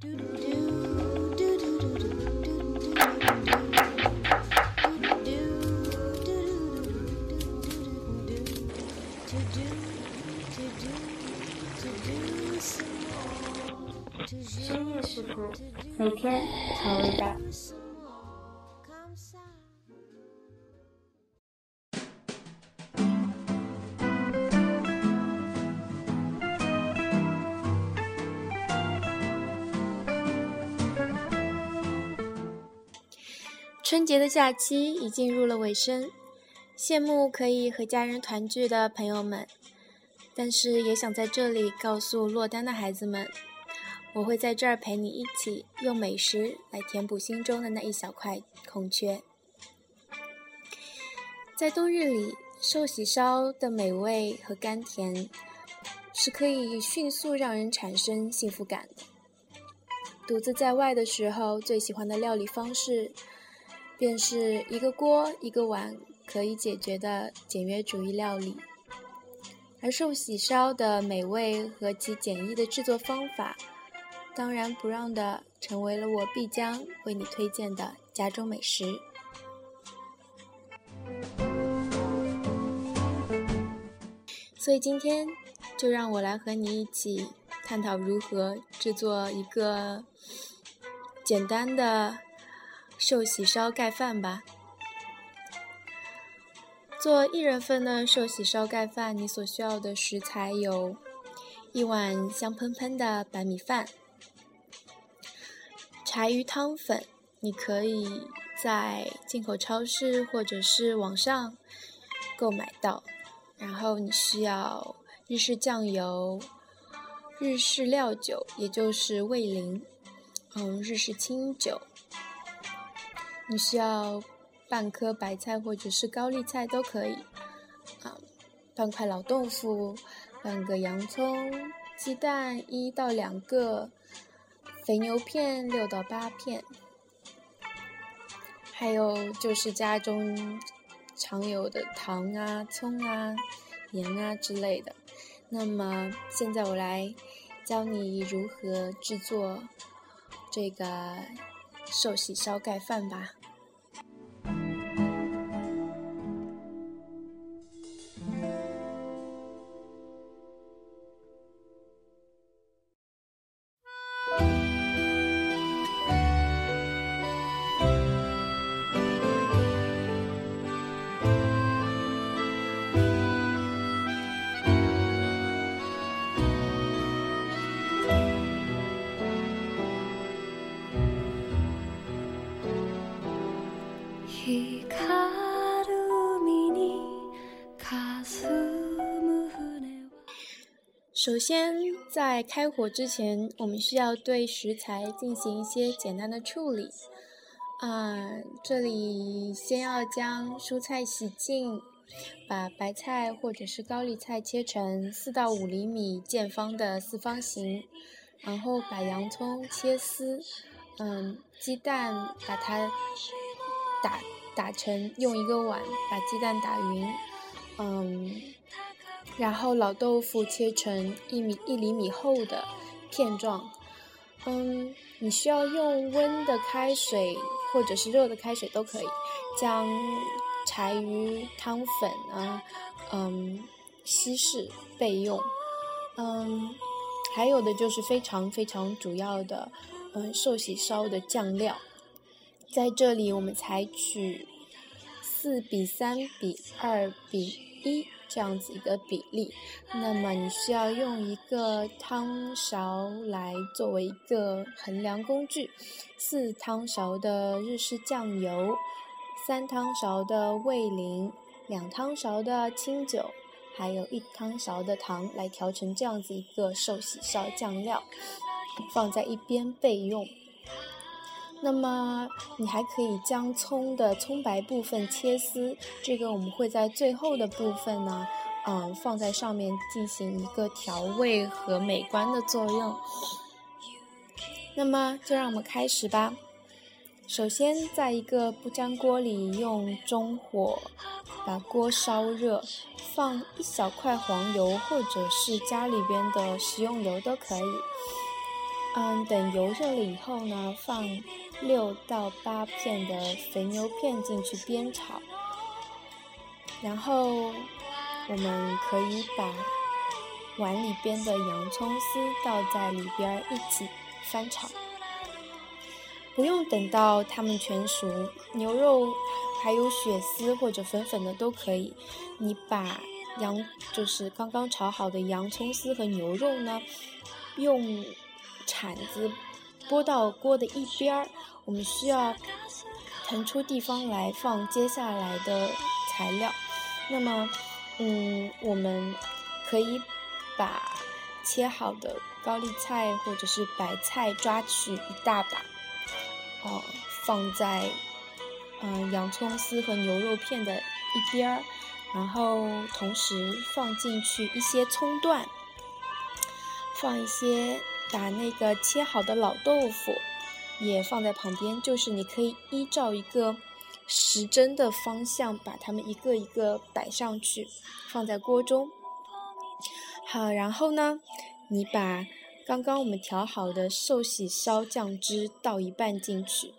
深夜食谱，每天调味春节的假期已进入了尾声，羡慕可以和家人团聚的朋友们，但是也想在这里告诉落单的孩子们，我会在这儿陪你一起用美食来填补心中的那一小块空缺。在冬日里，寿喜烧的美味和甘甜是可以迅速让人产生幸福感的。独自在外的时候，最喜欢的料理方式。便是一个锅一个碗可以解决的简约主义料理，而寿喜烧的美味和其简易的制作方法，当仁不让的成为了我必将为你推荐的家中美食。所以今天就让我来和你一起探讨如何制作一个简单的。寿喜烧盖饭吧。做一人份的寿喜烧盖饭，你所需要的食材有：一碗香喷喷的白米饭，柴鱼汤粉，你可以在进口超市或者是网上购买到。然后你需要日式酱油、日式料酒，也就是味淋，嗯，日式清酒。你需要半颗白菜或者是高丽菜都可以，啊，半块老豆腐，半个洋葱，鸡蛋一到两个，肥牛片六到八片，还有就是家中常有的糖啊、葱啊、盐啊之类的。那么现在我来教你如何制作这个寿喜烧盖饭吧。首先，在开火之前，我们需要对食材进行一些简单的处理。啊，这里先要将蔬菜洗净，把白菜或者是高丽菜切成四到五厘米见方的四方形，然后把洋葱切丝，嗯，鸡蛋把它打打成，用一个碗把鸡蛋打匀，嗯。然后老豆腐切成一米一厘米厚的片状，嗯，你需要用温的开水或者是热的开水都可以，将柴鱼汤粉啊，嗯，稀释备用，嗯，还有的就是非常非常主要的，嗯，寿喜烧的酱料，在这里我们采取四比三比二比一。这样子一个比例，那么你需要用一个汤勺来作为一个衡量工具，四汤勺的日式酱油，三汤勺的味淋，两汤勺的清酒，还有一汤勺的糖来调成这样子一个寿喜烧酱料，放在一边备用。那么你还可以将葱的葱白部分切丝，这个我们会在最后的部分呢，嗯，放在上面进行一个调味和美观的作用。那么就让我们开始吧。首先，在一个不粘锅里用中火把锅烧热，放一小块黄油或者是家里边的食用油都可以。嗯，等油热了以后呢，放六到八片的肥牛片进去煸炒，然后我们可以把碗里边的洋葱丝倒在里边一起翻炒。不用等到它们全熟，牛肉还有血丝或者粉粉的都可以。你把洋就是刚刚炒好的洋葱丝和牛肉呢，用铲子拨到锅的一边儿。我们需要腾出地方来放接下来的材料。那么，嗯，我们可以把切好的高丽菜或者是白菜抓取一大把。哦，放在嗯洋葱丝和牛肉片的一边儿，然后同时放进去一些葱段，放一些把那个切好的老豆腐也放在旁边，就是你可以依照一个时针的方向把它们一个一个摆上去，放在锅中。好，然后呢，你把。刚刚我们调好的寿喜烧酱汁倒一半进去，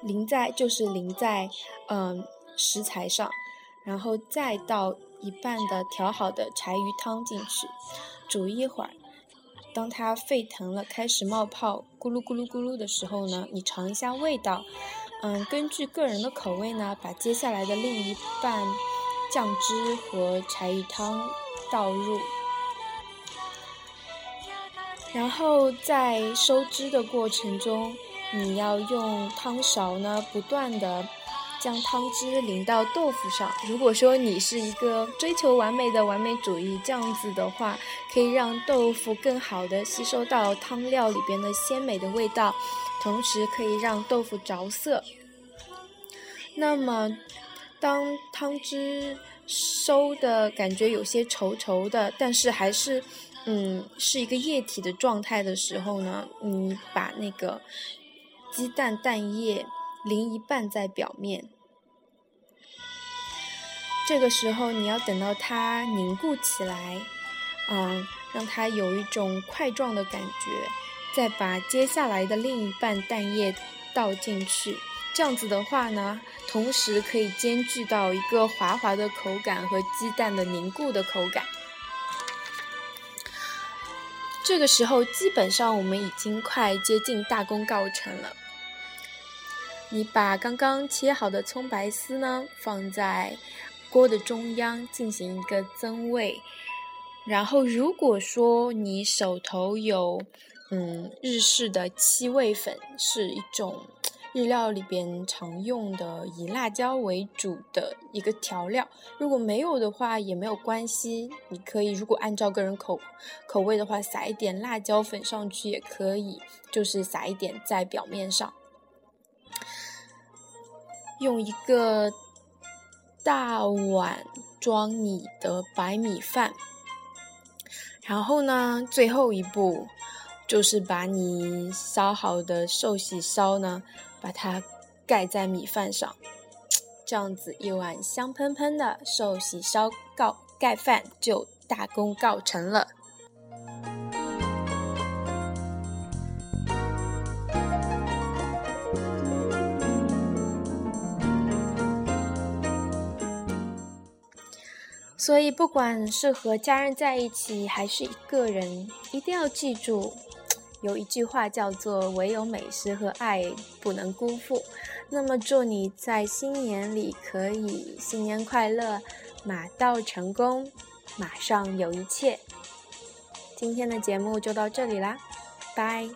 淋在就是淋在嗯食材上，然后再倒一半的调好的柴鱼汤进去，煮一会儿。当它沸腾了，开始冒泡，咕噜咕噜咕噜的时候呢，你尝一下味道，嗯，根据个人的口味呢，把接下来的另一半酱汁和柴鱼汤倒入。然后在收汁的过程中，你要用汤勺呢，不断的将汤汁淋到豆腐上。如果说你是一个追求完美的完美主义，这样子的话，可以让豆腐更好的吸收到汤料里边的鲜美的味道，同时可以让豆腐着色。那么，当汤汁收的感觉有些稠稠的，但是还是。嗯，是一个液体的状态的时候呢，你把那个鸡蛋蛋液淋一半在表面。这个时候你要等到它凝固起来，嗯，让它有一种块状的感觉，再把接下来的另一半蛋液倒进去。这样子的话呢，同时可以兼具到一个滑滑的口感和鸡蛋的凝固的口感。这个时候，基本上我们已经快接近大功告成了。你把刚刚切好的葱白丝呢放在锅的中央进行一个增味，然后如果说你手头有嗯日式的七味粉，是一种。日料里边常用的以辣椒为主的一个调料，如果没有的话也没有关系，你可以如果按照个人口口味的话，撒一点辣椒粉上去也可以，就是撒一点在表面上。用一个大碗装你的白米饭，然后呢，最后一步就是把你烧好的寿喜烧呢。把它盖在米饭上，这样子一碗香喷喷的寿喜烧盖盖饭就大功告成了。所以，不管是和家人在一起，还是一个人，一定要记住。有一句话叫做“唯有美食和爱不能辜负”，那么祝你在新年里可以新年快乐，马到成功，马上有一切。今天的节目就到这里啦，拜。